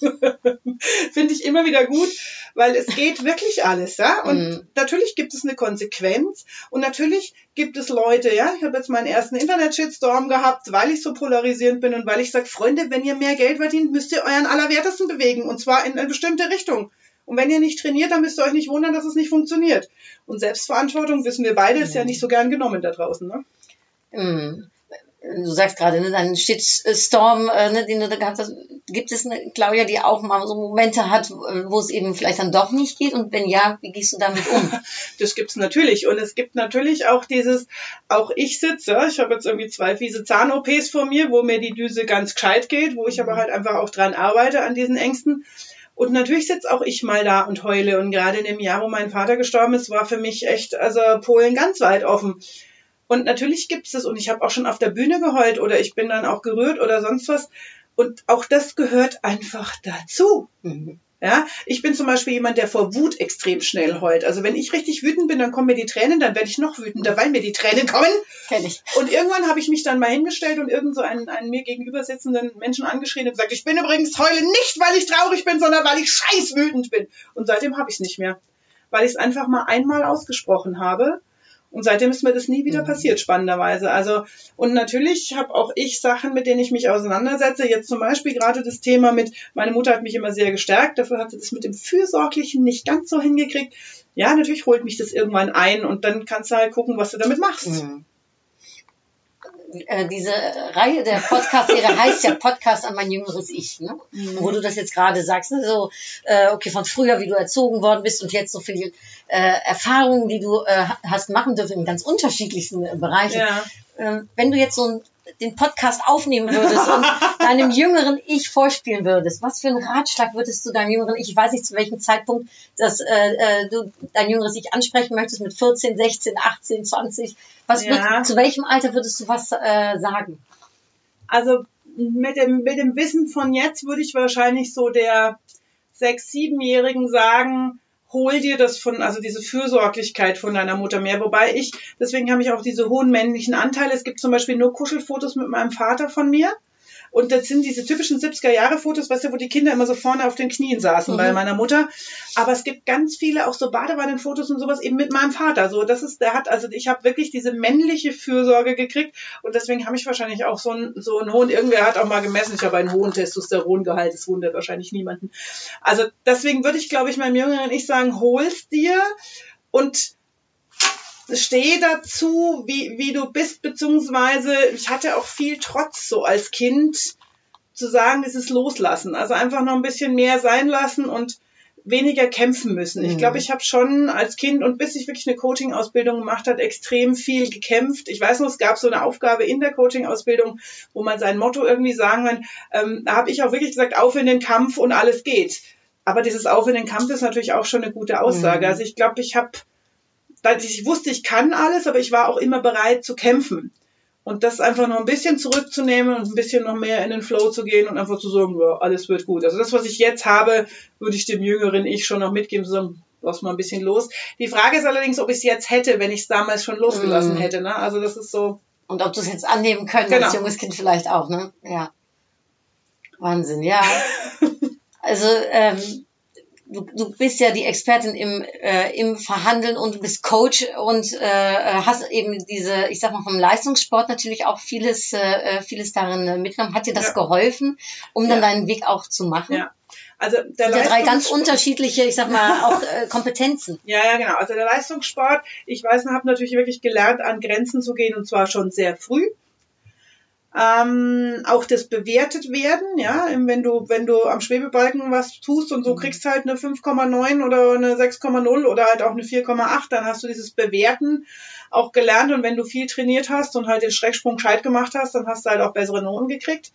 Finde ich immer wieder gut, weil es geht wirklich alles, ja. Und Mhm. natürlich gibt es eine Konsequenz und natürlich gibt es Leute, ja. Ich habe jetzt meinen ersten Internet-Shitstorm gehabt, weil ich so polarisierend bin und weil ich sage, Freunde, wenn ihr mehr Geld verdient, müsst ihr euren Allerwertesten bewegen und zwar in eine bestimmte Richtung. Und wenn ihr nicht trainiert, dann müsst ihr euch nicht wundern, dass es nicht funktioniert. Und Selbstverantwortung, wissen wir beide, ist ja nicht so gern genommen da draußen. Ne? Mhm. Du sagst gerade, ne, dein Shitstorm, äh, ne, den du da gehabt hast, gibt es eine Claudia, die auch mal so Momente hat, wo es eben vielleicht dann doch nicht geht? Und wenn ja, wie gehst du damit um? Das gibt's natürlich. Und es gibt natürlich auch dieses, auch ich sitze, ich habe jetzt irgendwie zwei fiese Zahn-OPs vor mir, wo mir die Düse ganz gescheit geht, wo ich aber halt einfach auch dran arbeite an diesen Ängsten. Und natürlich sitze auch ich mal da und heule. Und gerade in dem Jahr, wo mein Vater gestorben ist, war für mich echt, also Polen ganz weit offen. Und natürlich gibt's es. Und ich habe auch schon auf der Bühne geheult oder ich bin dann auch gerührt oder sonst was. Und auch das gehört einfach dazu. Mhm. Ja, ich bin zum Beispiel jemand, der vor Wut extrem schnell heult. Also wenn ich richtig wütend bin, dann kommen mir die Tränen, dann werde ich noch wütender, weil mir die Tränen kommen. Kenn ich. Und irgendwann habe ich mich dann mal hingestellt und irgend so einen, einen mir gegenüber sitzenden Menschen angeschrien und gesagt, ich bin übrigens heule nicht, weil ich traurig bin, sondern weil ich scheiß wütend bin. Und seitdem habe ich es nicht mehr. Weil ich es einfach mal einmal ausgesprochen habe und seitdem ist mir das nie wieder passiert, spannenderweise. Also, und natürlich habe auch ich Sachen, mit denen ich mich auseinandersetze. Jetzt zum Beispiel gerade das Thema mit, meine Mutter hat mich immer sehr gestärkt, dafür hat sie das mit dem Fürsorglichen nicht ganz so hingekriegt. Ja, natürlich holt mich das irgendwann ein und dann kannst du halt gucken, was du damit machst. Mhm. Äh, diese Reihe der Podcast-Serie heißt ja Podcast an mein jüngeres Ich, ne? Wo du das jetzt gerade sagst, ne? so, äh, okay, von früher, wie du erzogen worden bist und jetzt so viele äh, Erfahrungen, die du äh, hast machen dürfen in ganz unterschiedlichsten äh, Bereichen. Ja. Ähm, wenn du jetzt so ein, den Podcast aufnehmen würdest und deinem jüngeren Ich vorspielen würdest, was für einen Ratschlag würdest du deinem jüngeren Ich, ich weiß nicht zu welchem Zeitpunkt, dass äh, äh, du dein jüngeres Ich ansprechen möchtest, mit 14, 16, 18, 20, was Ja. würd, zu welchem Alter würdest du was äh, sagen? Also mit dem, mit dem Wissen von jetzt würde ich wahrscheinlich so der sechs-, siebenjährigen sagen, hol dir das von, also diese Fürsorglichkeit von deiner Mutter mehr. Wobei ich, deswegen habe ich auch diese hohen männlichen Anteile. Es gibt zum Beispiel nur Kuschelfotos mit meinem Vater von mir. Und das sind diese typischen 70er-Jahre-Fotos, weißt du, wo die Kinder immer so vorne auf den Knien saßen bei meiner Mutter. Aber es gibt ganz viele auch so Badewannenfotos und sowas eben mit meinem Vater. So, das ist, der hat, also ich habe wirklich diese männliche Fürsorge gekriegt und deswegen habe ich wahrscheinlich auch so einen, so einen hohen, irgendwer hat auch mal gemessen, ich habe einen hohen Testosterongehalt, das wundert wahrscheinlich niemanden. Also deswegen würde ich, glaube ich, meinem jüngeren Ich sagen, hol's dir und steh dazu, wie, wie du bist, beziehungsweise ich hatte auch viel Trotz so als Kind zu sagen, dieses Loslassen. Also einfach noch ein bisschen mehr sein lassen und weniger kämpfen müssen. Ich glaube, ich habe schon als Kind und bis ich wirklich eine Coaching-Ausbildung gemacht hat, extrem viel gekämpft. Ich weiß noch, es gab so eine Aufgabe in der Coaching-Ausbildung, wo man sein Motto irgendwie sagen kann. Ähm, da habe ich auch wirklich gesagt, auf in den Kampf und alles geht. Aber dieses Auf in den Kampf ist natürlich auch schon eine gute Aussage. Also ich glaube, ich habe ich wusste, ich kann alles, aber ich war auch immer bereit zu kämpfen. Und das einfach noch ein bisschen zurückzunehmen und ein bisschen noch mehr in den Flow zu gehen und einfach zu sagen, ja, alles wird gut. Also das, was ich jetzt habe, würde ich dem jüngeren Ich schon noch mitgeben, zu sagen, lass mal ein bisschen los. Die Frage ist allerdings, ob ich es jetzt hätte, wenn ich es damals schon losgelassen hätte. Ne? Also das ist so, Und ob du es jetzt annehmen können Genau. als junges Kind vielleicht auch, ne? Ja. Wahnsinn, ja. Also ähm, du, du bist ja die Expertin im, äh, im Verhandeln und du bist Coach und äh, hast eben diese, ich sag mal, vom Leistungssport natürlich auch vieles, äh, vieles darin äh, mitgenommen. Hat dir das Ja. geholfen, um dann Ja. deinen Weg auch zu machen? ja. Also der ja drei ganz unterschiedliche, ich sag mal, auch äh, Kompetenzen. Ja, ja, genau. Also der Leistungssport, ich weiß, habe natürlich wirklich gelernt, an Grenzen zu gehen und zwar schon sehr früh. Ähm, auch das bewertet werden, ja, wenn du, wenn du am Schwebebalken was tust und so kriegst halt eine 5,9 oder eine 6,0 oder halt auch eine 4,8, dann hast du dieses Bewerten auch gelernt. Und wenn du viel trainiert hast und halt den Schrecksprung gescheit gemacht hast, dann hast du halt auch bessere Noten gekriegt.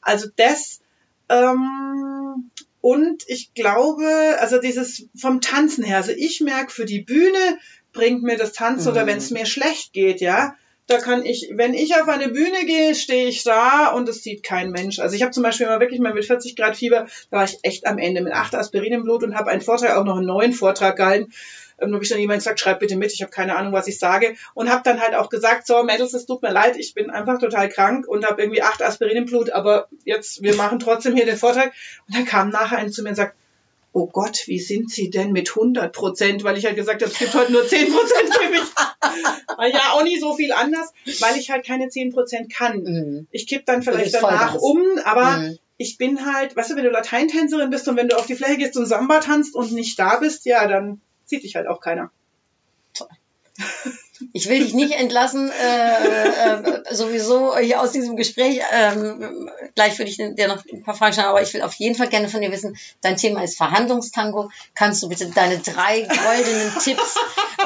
Also das, ähm, und ich glaube, also dieses vom Tanzen her, also ich merke, für die Bühne bringt mir das Tanzen oder wenn es mir schlecht geht, ja, da kann ich, wenn ich auf eine Bühne gehe, stehe ich da und es sieht kein Mensch. Also ich habe zum Beispiel mal wirklich mal mit 40 Grad Fieber, da war ich echt am Ende mit acht Aspirin im Blut und habe einen Vortrag, auch noch einen neuen Vortrag gehalten. Ähm, habe ich dann jemand gesagt, schreib bitte mit, ich habe keine Ahnung, was ich sage. Und habe dann halt auch gesagt, so Mädels, es tut mir leid, ich bin einfach total krank und habe irgendwie acht Aspirin im Blut, aber jetzt, wir machen trotzdem hier den Vortrag. Und dann kam nachher einer zu mir und sagt, oh Gott, wie sind Sie denn mit 100 Prozent? Weil ich halt gesagt habe, es gibt heute nur 10 Prozent für mich. Weil ja auch nie so viel anders, weil ich halt keine 10 Prozent kann. Mhm. Ich kipp dann vielleicht danach um, aber Mhm. ich bin halt, weißt du, wenn du Lateintänzerin bist und wenn du auf die Fläche gehst und Samba tanzt und nicht da bist, ja, dann sieht dich halt auch keiner. Ich will dich nicht entlassen, äh, äh, sowieso hier aus diesem Gespräch. Ähm, gleich würde ich dir noch ein paar Fragen stellen, aber ich will auf jeden Fall gerne von dir wissen, dein Thema ist Verhandlungstango. Kannst du bitte deine drei goldenen Tipps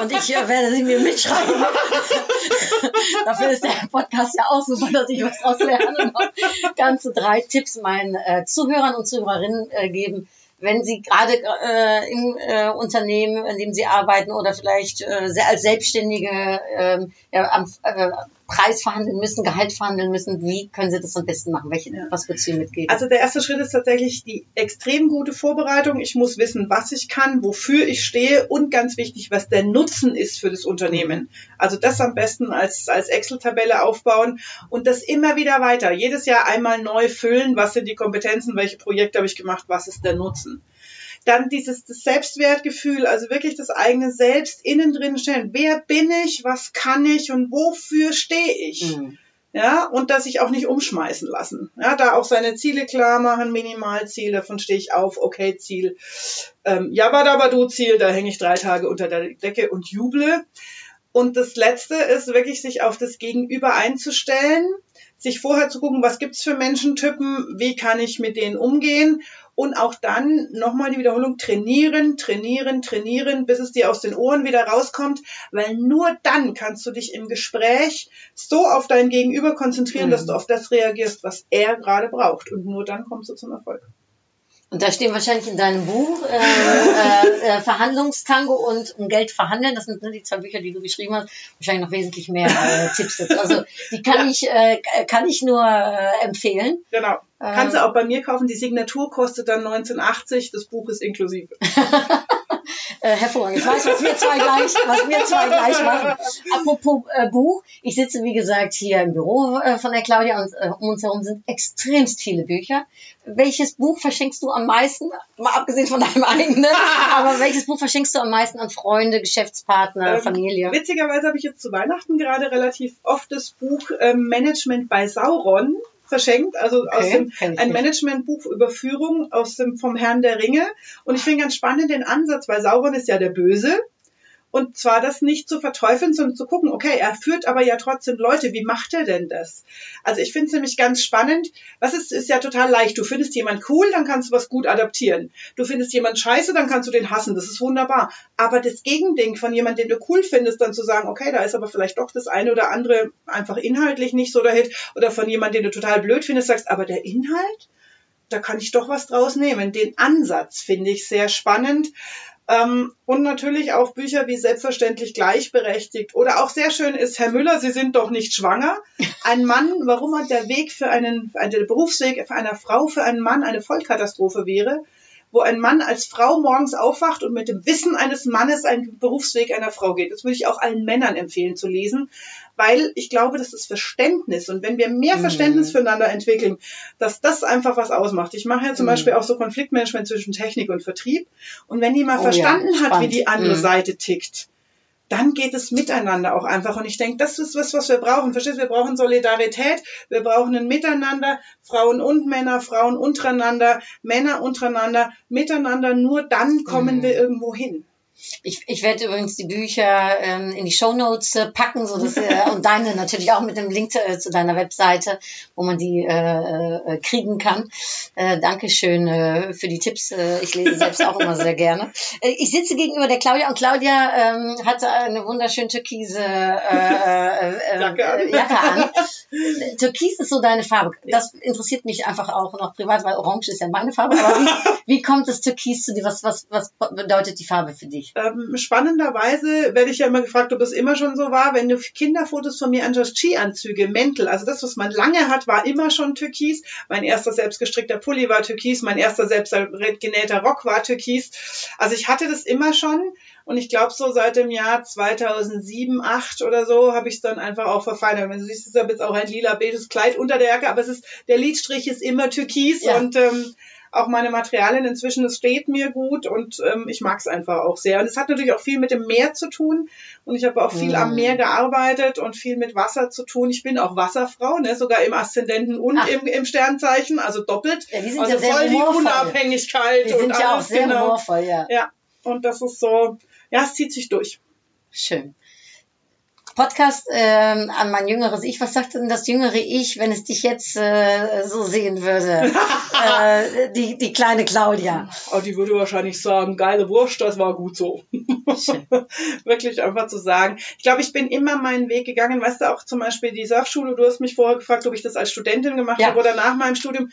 und ich äh, werde sie mir mitschreiben. Dafür ist der Podcast ja auch super, dass ich was draus lerne noch ganze drei Tipps meinen äh, Zuhörern und Zuhörerinnen äh, geben, wenn Sie gerade äh, im äh, Unternehmen, in dem Sie arbeiten oder vielleicht äh, sehr als Selbstständige ähm, ja, am, äh, Preis verhandeln müssen, Gehalt verhandeln müssen. Wie können sie das am besten machen? Welche, was würdest du mitgeben? Also der erste Schritt ist tatsächlich die extrem gute Vorbereitung. Ich muss wissen, was ich kann, wofür ich stehe und ganz wichtig, was der Nutzen ist für das Unternehmen. Also das am besten als, als Excel-Tabelle aufbauen und das immer wieder weiter. Jedes Jahr einmal neu füllen. Was sind die Kompetenzen? Welche Projekte habe ich gemacht? Was ist der Nutzen? Dann dieses das Selbstwertgefühl, also wirklich das eigene Selbst innen drin stellen. Wer bin ich? Was kann ich? Und wofür stehe ich? Mhm. Ja, und dass sich auch nicht umschmeißen lassen. Ja, da auch seine Ziele klar machen, Minimalziele, von stehe ich auf, okay, Ziel. Ähm, Jabadabadu Ziel, da hänge ich drei Tage unter der Decke und juble. Und das letzte ist wirklich, sich auf das Gegenüber einzustellen, sich vorher zu gucken, was gibt's für Menschentypen, wie kann ich mit denen umgehen und auch dann nochmal die Wiederholung trainieren, trainieren, trainieren, bis es dir aus den Ohren wieder rauskommt, weil nur dann kannst du dich im Gespräch so auf dein Gegenüber konzentrieren, Mhm. dass du auf das reagierst, was er gerade braucht und nur dann kommst du zum Erfolg. Und da stehen wahrscheinlich in deinem Buch äh, äh, äh, Verhandlungstango und um Geld verhandeln. Das sind ne, die zwei Bücher, die du geschrieben hast. Wahrscheinlich noch wesentlich mehr äh, Tipps dazu. Also die kann ich äh, kann ich nur äh, empfehlen. Genau. Ähm. Kannst du auch bei mir kaufen. Die Signatur kostet dann 1980, das Buch ist inklusive. Äh, hervorragend. Ich weiß, was wir zwei gleich, was wir zwei gleich machen. Apropos äh, Buch, ich sitze wie gesagt hier im Büro äh, von der Claudia und äh, um uns herum sind extremst viele Bücher. Welches Buch verschenkst du am meisten? Mal abgesehen von deinem eigenen, aber welches Buch verschenkst du am meisten an Freunde, Geschäftspartner, Ähm, Familie? Witzigerweise habe ich jetzt zu Weihnachten gerade relativ oft das Buch ähm, Management bei Sauron verschenkt, also aus Okay, dem kenn ich ein. Managementbuch über Führung aus dem vom Herrn der Ringe und ich finde ganz spannend den Ansatz, weil Sauron ist ja der Böse und zwar das nicht zu verteufeln, sondern zu gucken, okay, er führt aber ja trotzdem Leute, wie macht er denn das? Also ich finde es nämlich ganz spannend, was ist, ist ja total leicht, du findest jemand cool, dann kannst du was gut adaptieren. Du findest jemand scheiße, dann kannst du den hassen, das ist wunderbar. Aber das Gegending von jemandem, den du cool findest, dann zu sagen, okay, da ist aber vielleicht doch das eine oder andere einfach inhaltlich nicht so der Hit oder von jemandem, den du total blöd findest, sagst, aber der Inhalt, da kann ich doch was draus nehmen. Den Ansatz finde ich sehr spannend. Ähm, und natürlich auch Bücher wie Selbstverständlich gleichberechtigt. Oder auch sehr schön ist Herr Müller, Sie sind doch nicht schwanger. Ein Mann, warum hat der Weg für einen, der Berufsweg für eine Frau, für einen Mann eine Vollkatastrophe wäre, wo ein Mann als Frau morgens aufwacht und mit dem Wissen eines Mannes einen Berufsweg einer Frau geht. Das würde ich auch allen Männern empfehlen zu lesen, weil ich glaube, das ist Verständnis. Und wenn wir mehr Mhm. Verständnis füreinander entwickeln, dass das einfach was ausmacht. Ich mache ja zum Mhm. Beispiel auch so Konfliktmanagement zwischen Technik und Vertrieb. Und wenn jemand Oh ja, verstanden hat, wie die andere Mhm. Seite tickt, dann geht es miteinander auch einfach. Und ich denke, das ist was, was wir brauchen. Verstehst? Wir brauchen Solidarität, wir brauchen ein Miteinander, Frauen und Männer, Frauen untereinander, Männer untereinander, miteinander. Nur dann kommen Mhm. wir irgendwo hin. Ich, ich werde übrigens die Bücher ähm, in die Shownotes äh, packen, so dass äh, und deine natürlich auch mit dem Link äh, zu deiner Webseite, wo man die äh, äh, kriegen kann. Äh, Dankeschön äh, für die Tipps. Äh, ich lese selbst auch immer sehr gerne. Äh, ich sitze gegenüber der Claudia und Claudia ähm, hatte eine wunderschön türkise äh, äh, äh, Jacke an. äh, Jacke an. Türkis ist so deine Farbe. Das interessiert mich einfach auch noch privat, weil Orange ist ja meine Farbe. Aber wie, wie kommt das Türkis zu dir? Was, was, was bedeutet die Farbe für dich? Ähm, spannenderweise werde ich ja immer gefragt, ob es immer schon so war, wenn du Kinderfotos von mir anschaust, Skianzüge, Mäntel, also das, was man lange hat, war immer schon türkis. Mein erster selbstgestrickter Pulli war türkis, mein erster selbst genähter Rock war türkis. Also ich hatte das immer schon und ich glaube so seit dem Jahr 2007, 8 oder so habe ich es dann einfach auch verfeinert. Wenn du siehst, ist jetzt auch ein lila beiges Kleid unter der Jacke, aber es ist der Lidstrich ist immer türkis Ja. und ähm, auch meine Materialien inzwischen, es steht mir gut und ähm, ich mag es einfach auch sehr. Und es hat natürlich auch viel mit dem Meer zu tun und ich habe auch viel Mm. am Meer gearbeitet und viel mit Wasser zu tun. Ich bin auch Wasserfrau, ne? sogar im Aszendenten und Ach. im, im Sternzeichen, also doppelt. Ja, die sind also ja sehr voll die humorvoll. Unabhängigkeit Die und sind ja auch alles sehr genau. humorvoll, ja. Ja, und das ist so, ja, es zieht sich durch. Schön. Podcast ähm, an mein jüngeres Ich. Was sagt denn das jüngere Ich, wenn es dich jetzt äh, so sehen würde? äh, die, die kleine Claudia. Aber die würde wahrscheinlich sagen, geile Wurst, das war gut so. Wirklich einfach zu sagen. Ich glaube, ich bin immer meinen Weg gegangen. Weißt du, auch zum Beispiel die Surfschule, du hast mich vorher gefragt, ob ich das als Studentin gemacht Ja. habe oder nach meinem Studium.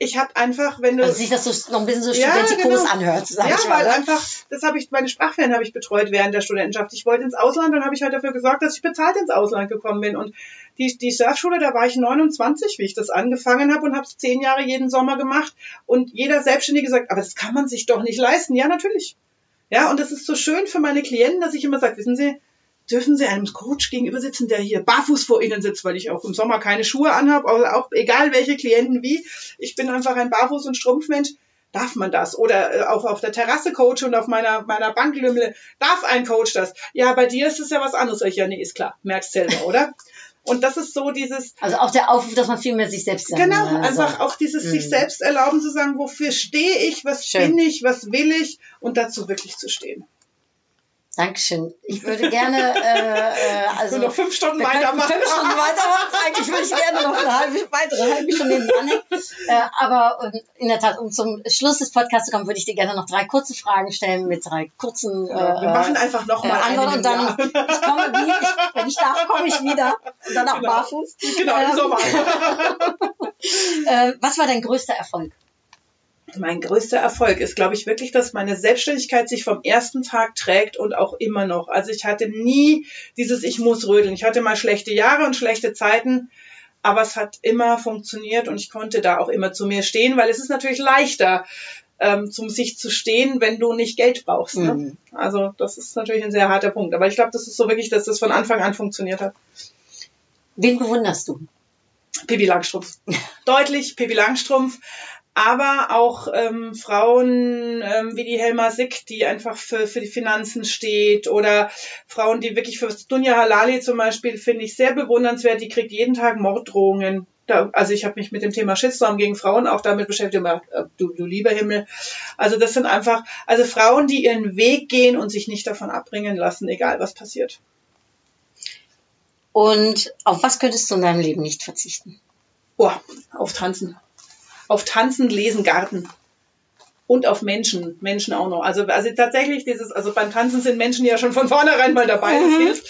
Ich habe einfach, wenn du Also sich das so noch ein bisschen so Ja, studentikos genau. anhört, sag ja, ich mal. weil ne? einfach, das habe ich, meine Sprachferien habe ich betreut während der Studentenschaft. Ich wollte ins Ausland, dann habe ich halt dafür gesorgt, dass ich bezahlt ins Ausland gekommen bin. Und die, die Surfschule, da war ich 29, wie ich das angefangen habe und habe es zehn Jahre jeden Sommer gemacht. Und jeder Selbstständige sagt, aber das kann man sich doch nicht leisten. Ja, natürlich. Ja, und das ist so schön für meine Klienten, dass ich immer sage, wissen Sie, dürfen Sie einem Coach gegenüber sitzen, der hier barfuß vor Ihnen sitzt, weil ich auch im Sommer keine Schuhe anhabe, aber auch egal welche Klienten wie. Ich bin einfach ein Barfuß- und Strumpfmensch. Darf man das? Oder äh, auch auf der Terrasse coache und auf meiner, meiner Banklümmel. Darf ein Coach das? Ja, bei dir ist es ja was anderes. Ich, ja, nee, ist klar. Merkst selber, oder? Und das ist so dieses, Also auch der Aufruf, dass man viel mehr sich selbst sein Genau, also, einfach auch dieses sich Mhm. selbst erlauben zu sagen, wofür stehe ich, was Schön. bin ich, was will ich und dazu wirklich zu stehen. Dankeschön. Ich würde gerne, äh, Ich also will noch fünf Stunden weitermachen. fünf Stunden weitermachen. Eigentlich würde ich gerne noch eine halbe, weitere halbe Stunde dranhängen. Äh, aber ähm, in der Tat, um zum Schluss des Podcasts zu kommen, würde ich dir gerne noch drei kurze Fragen stellen mit drei kurzen äh, wir machen einfach noch äh, Antworten und dann, Jahr. ich komme wie, ich, wenn ich darf, komme ich wieder und dann auch Genau. barfuß. Genau, im Ähm, Sommer. Äh, was war dein größter Erfolg? Mein größter Erfolg ist, glaube ich, wirklich, dass meine Selbstständigkeit sich vom ersten Tag trägt und auch immer noch. Also ich hatte nie dieses Ich muss rödeln. Ich hatte mal schlechte Jahre und schlechte Zeiten, aber es hat immer funktioniert und ich konnte da auch immer zu mir stehen, weil es ist natürlich leichter, ähm, zum sich zu stehen, wenn du nicht Geld brauchst. Ne? Mhm. Also das ist natürlich ein sehr harter Punkt. Aber ich glaube, das ist so wirklich, dass das von Anfang an funktioniert hat. Wen bewunderst du? Pippi Langstrumpf. Deutlich Pippi Langstrumpf. Aber auch ähm, Frauen ähm, wie die Helma Sick, die einfach für, für die Finanzen steht. Oder Frauen, die wirklich für Dunja Halali zum Beispiel, finde ich sehr bewundernswert. Die kriegt jeden Tag Morddrohungen. Da, also ich habe mich mit dem Thema Shitstorm gegen Frauen auch damit beschäftigt. Immer, äh, du, du lieber Himmel. Also das sind einfach, also Frauen, die ihren Weg gehen und sich nicht davon abbringen lassen, egal was passiert. Und auf was könntest du in deinem Leben nicht verzichten? Oh, auf Tanzen. Auf Tanzen, Lesen, Garten. Und auf Menschen, Menschen auch noch. Also, also tatsächlich dieses, also beim Tanzen sind Menschen ja schon von vornherein mal dabei, das hilft.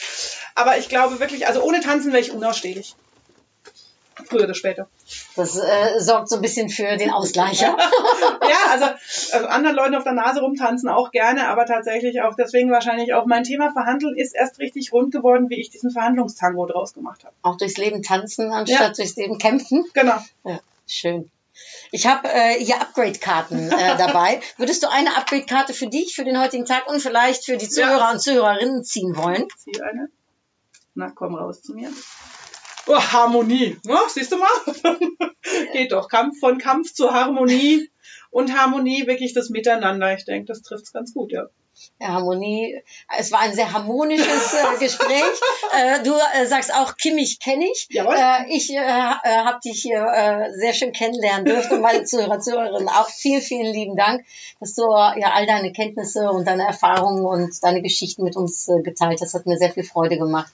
Aber ich glaube wirklich, also ohne Tanzen wäre ich unausstehlich. Früher oder später. Das äh, sorgt so ein bisschen für den Ausgleicher. Ja, also äh, anderen Leuten auf der Nase rumtanzen auch gerne, aber tatsächlich auch deswegen wahrscheinlich auch mein Thema Verhandeln ist erst richtig rund geworden, wie ich diesen Verhandlungstango draus gemacht habe. Auch durchs Leben tanzen, anstatt Ja. durchs Leben kämpfen. Genau. Ja, schön. Ich habe äh, hier Upgrade-Karten äh, dabei. Würdest du eine Upgrade-Karte für dich, für den heutigen Tag und vielleicht für die Zuhörer Ja. und Zuhörerinnen ziehen wollen? Zieh eine. Na, komm raus zu mir. Oh, Harmonie. Ja, siehst du mal? Geht doch. Kampf von Kampf zu Harmonie und Harmonie wirklich das Miteinander. Ich denke, das trifft es ganz gut, ja. Harmonie. Es war ein sehr harmonisches äh, Gespräch. Äh, du äh, sagst auch, Kimmich kenne ich. Jawohl. Äh, ich äh, ha- äh, habe dich hier äh, sehr schön kennenlernen dürfen und meine Zuhörer, Zuhörerinnen auch. Vielen, vielen lieben Dank, dass du äh, ja all deine Kenntnisse und deine Erfahrungen und deine Geschichten mit uns äh, geteilt hast. Hat mir sehr viel Freude gemacht.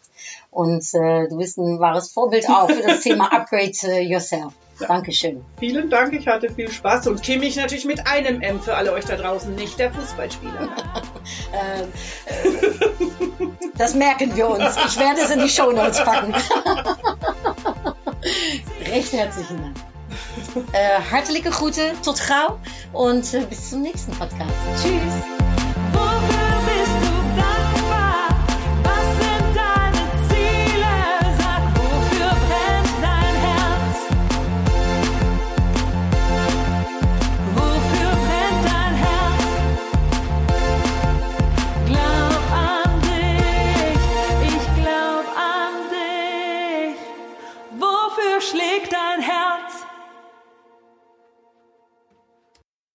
Und äh, du bist ein wahres Vorbild auch für das Thema Upgrade äh, Yourself. Dankeschön. Vielen Dank, ich hatte viel Spaß und Kimmich natürlich mit einem M für alle euch da draußen, nicht der Fußballspieler. Äh, äh, das merken wir uns. Ich werde es in die Shownotes packen. Recht herzlichen Dank. Äh, hartelijke Groeten, tot gauw und äh, bis zum nächsten Podcast. Tschüss.